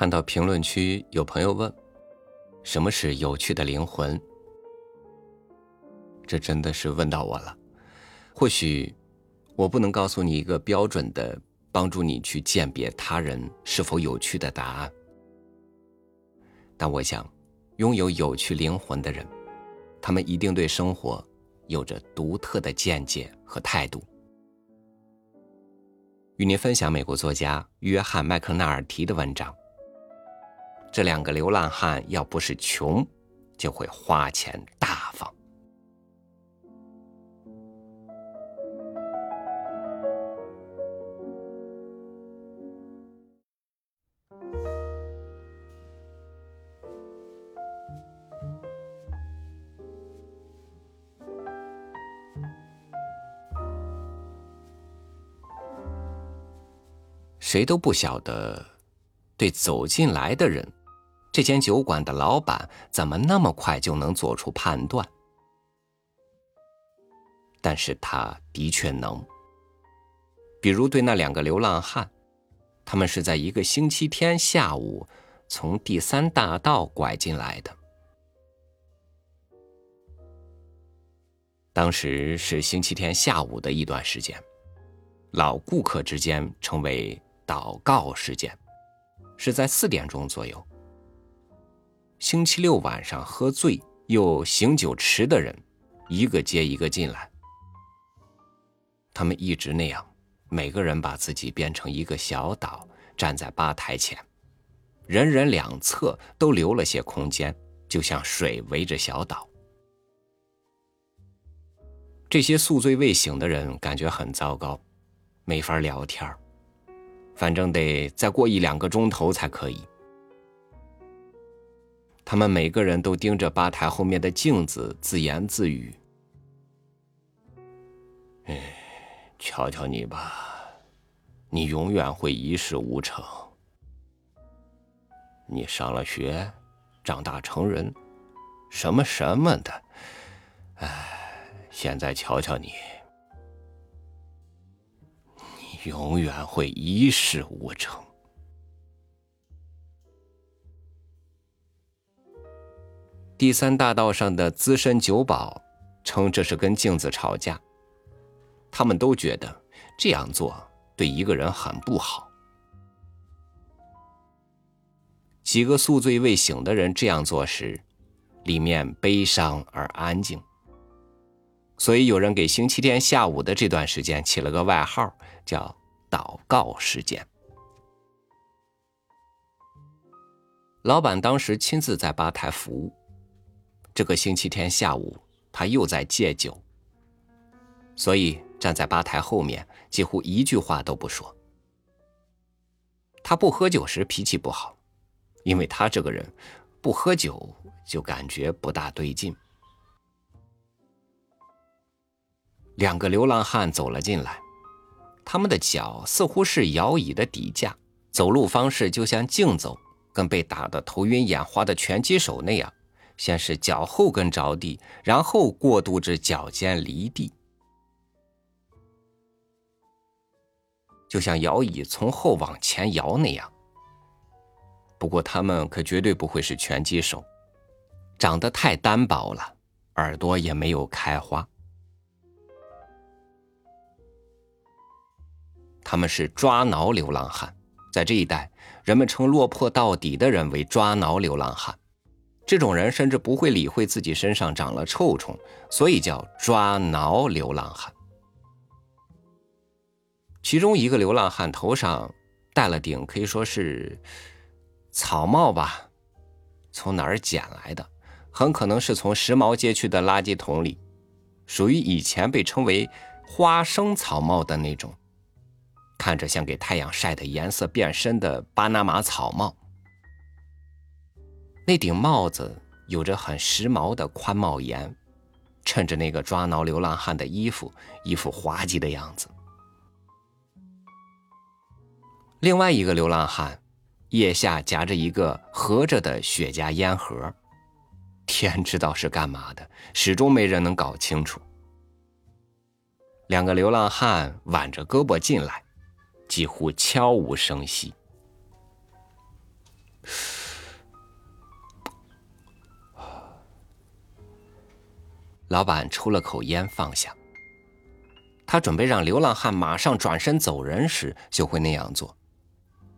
看到评论区有朋友问：“什么是有趣的灵魂？”这真的是问到我了。或许我不能告诉你一个标准的帮助你去鉴别他人是否有趣的答案，但我想，拥有有趣灵魂的人，他们一定对生活有着独特的见解和态度。与您分享美国作家约翰·麦克纳尔提的文章。这两个流浪汉要不是穷，就会花钱大方。谁都不晓得，对走进来的人，这间酒馆的老板怎么那么快就能做出判断？但是他的确能。比如对那两个流浪汉，他们是在一个星期天下午从第三大道拐进来的，当时是星期天下午的一段时间，老顾客之间称为。祷告时间是在四点钟左右。星期六晚上喝醉又醒酒迟的人，一个接一个进来。他们一直那样，每个人把自己变成一个小岛，站在吧台前，人人两侧都留了些空间，就像水围着小岛。这些宿醉未醒的人感觉很糟糕，没法聊天反正得再过一两个钟头才可以。他们每个人都盯着吧台后面的镜子，自言自语：“哎，瞧瞧你吧，你永远会一事无成。你上了学，长大成人，什么什么的，哎，现在瞧瞧你。”你永远会一事无成。第三大道上的资深酒保称这是跟镜子吵架，他们都觉得这样做对一个人很不好。几个宿醉未醒的人这样做时，里面悲伤而安静。所以有人给星期天下午的这段时间起了个外号，叫“祷告时间”。老板当时亲自在吧台服务。这个星期天下午，他又在戒酒，所以站在吧台后面，几乎一句话都不说。他不喝酒时脾气不好，因为他这个人不喝酒就感觉不大对劲。两个流浪汉走了进来，他们的脚似乎是摇椅的底架，走路方式就像竞走，跟被打得头晕眼花的拳击手那样，先是脚后跟着地，然后过渡至脚尖离地，就像摇椅从后往前摇那样。不过他们可绝对不会是拳击手，长得太单薄了，耳朵也没有开花。他们是抓挠流浪汉，在这一带，人们称落魄到底的人为抓挠流浪汉。这种人甚至不会理会自己身上长了臭虫，所以叫抓挠流浪汉。其中一个流浪汉头上戴了顶可以说是草帽吧，从哪儿捡来的？很可能是从时髦街区的垃圾桶里，属于以前被称为花生草帽的那种。看着像给太阳晒得颜色变深的巴拿马草帽，那顶帽子有着很时髦的宽帽檐，衬着那个抓挠流浪汉的衣服，一副滑稽的样子。另外一个流浪汉，腋下夹着一个合着的雪茄烟盒，天知道是干嘛的，始终没人能搞清楚。两个流浪汉挽着胳膊进来。几乎悄无声息。老板抽了口烟，放下。他准备让流浪汉马上转身走人时就会那样做，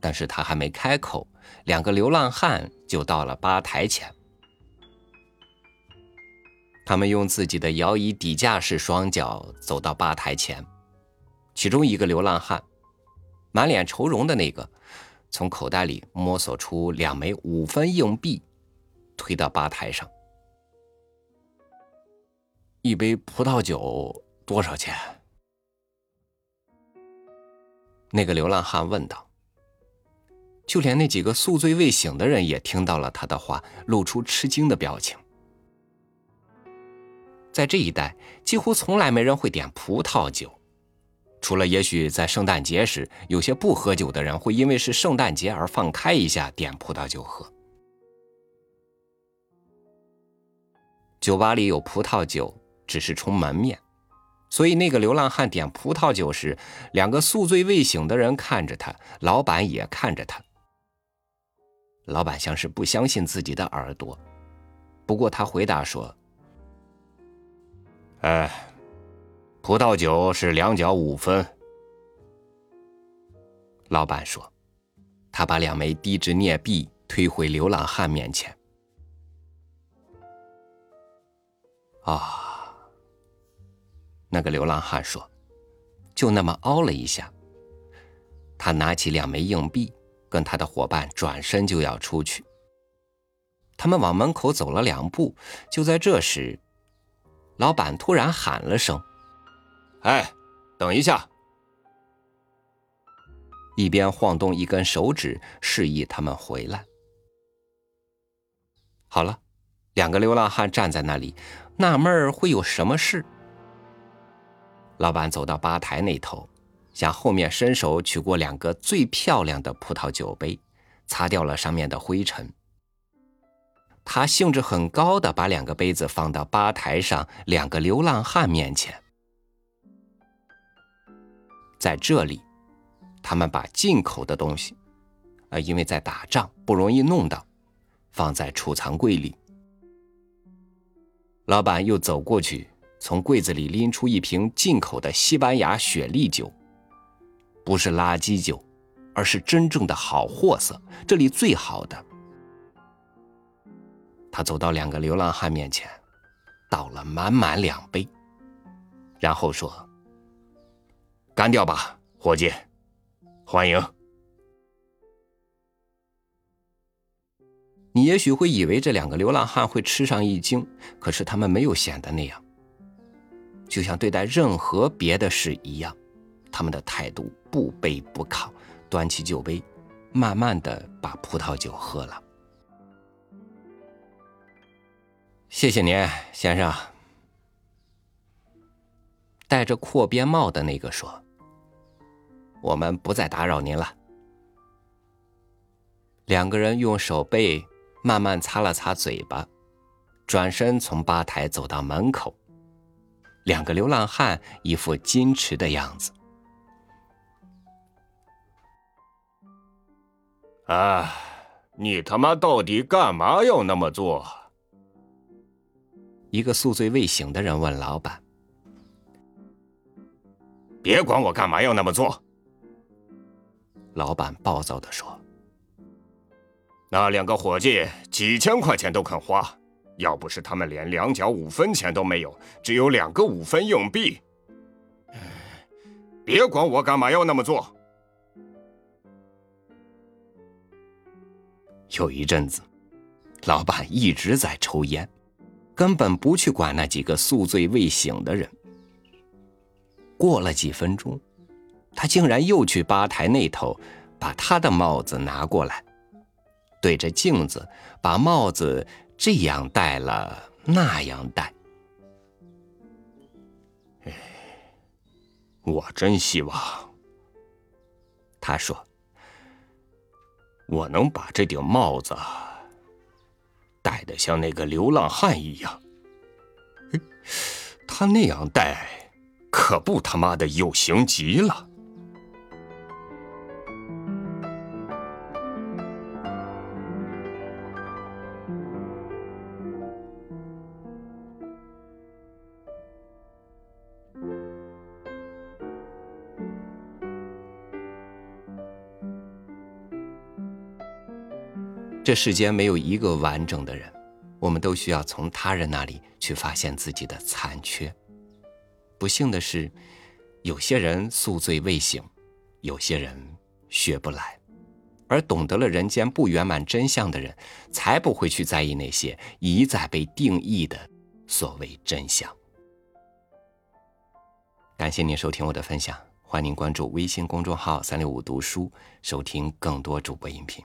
但是他还没开口，两个流浪汉就到了吧台前。他们用自己的摇椅底架式双脚走到吧台前，其中一个流浪汉，满脸愁容的那个，从口袋里摸索出两枚五分硬币，推到吧台上。一杯葡萄酒多少钱？那个流浪汉问道。就连那几个宿醉未醒的人也听到了他的话，露出吃惊的表情。在这一带，几乎从来没人会点葡萄酒，除了也许在圣诞节时，有些不喝酒的人会因为是圣诞节而放开一下点葡萄酒喝。酒吧里有葡萄酒，只是充门面。所以，那个流浪汉点葡萄酒时，两个宿醉未醒的人看着他，老板也看着他。老板像是不相信自己的耳朵，不过他回答说：“哎，葡萄酒是两角五分。”老板说：“他把两枚低值镍币推回流浪汉面前。”啊。那个流浪汉说：“就那么凹了一下。”他拿起两枚硬币，跟他的伙伴转身就要出去。他们往门口走了两步，就在这时，老板突然喊了声：“哎，等一下！”一边晃动一根手指，示意他们回来。好了，两个流浪汉站在那里，纳闷会有什么事。老板走到吧台那头，向后面伸手取过两个最漂亮的葡萄酒杯，擦掉了上面的灰尘。他兴致很高的把两个杯子放到吧台上两个流浪汉面前。在这里，他们把进口的东西，呃，因为在打仗不容易弄到，放在储藏柜里。老板又走过去。从柜子里拎出一瓶进口的西班牙雪莉酒，不是垃圾酒，而是真正的好货色，这里最好的。他走到两个流浪汉面前，倒了满满两杯，然后说：“干掉吧，伙计，欢迎。”你也许会以为这两个流浪汉会吃上一惊，可是他们没有显得那样。就像对待任何别的事一样，他们的态度不卑不亢，端起酒杯，慢慢的把葡萄酒喝了。谢谢您，先生。戴着阔边帽的那个说：“我们不再打扰您了。”两个人用手背慢慢擦了擦嘴巴，转身从吧台走到门口。两个流浪汉一副矜持的样子。啊，你他妈到底干嘛要那么做？一个宿醉未醒的人问老板。别管我干嘛要那么做！老板暴躁的说。那两个伙计几千块钱都肯花。要不是他们连两角五分钱都没有，只有两个五分硬币，别管我干嘛要那么做。有一阵子，老板一直在抽烟，根本不去管那几个宿醉未醒的人。过了几分钟，他竟然又去吧台那头，把他的帽子拿过来，对着镜子把帽子。这样戴了，那样戴。哎，我真希望，他说，我能把这顶帽子戴的像那个流浪汉一样。他那样戴，可不他妈的有型极了。这世间没有一个完整的人，我们都需要从他人那里去发现自己的残缺。不幸的是，有些人宿醉未醒，有些人学不来，而懂得了人间不圆满真相的人，才不会去在意那些一再被定义的所谓真相。感谢您收听我的分享，欢迎您关注微信公众号“三六五读书”，收听更多主播音频。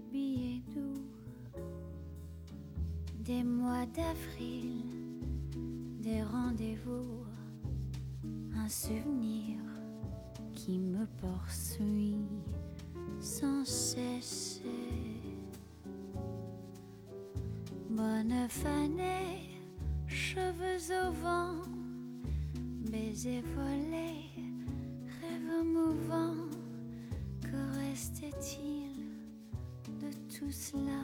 des billets doux, des mois d'avril, des rendez-vous, un souvenir qui me poursuit sans cesse. Bonne année cheveux au vent, baisers volés, rêves mouvants. Que reste-t-il tout cela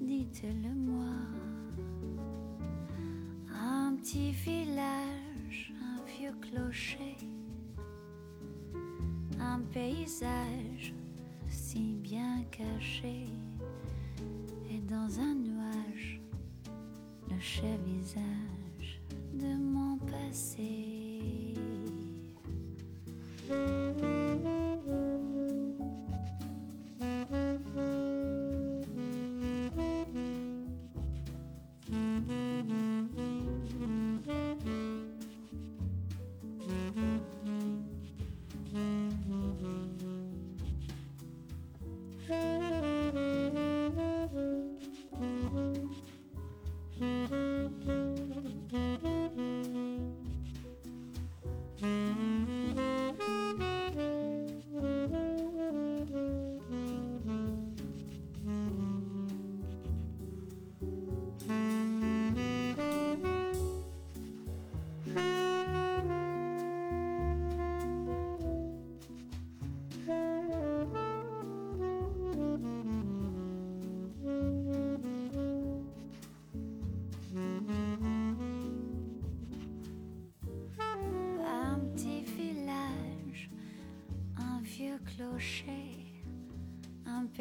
Dites-le moi. Un petit village, un vieux clocher, un paysage si bien caché, et dans un nuage le cher visage de mon passé.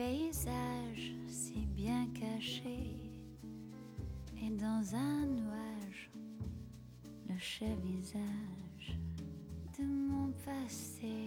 Paysage si bien caché, et dans un nuage, le cher visage de mon passé.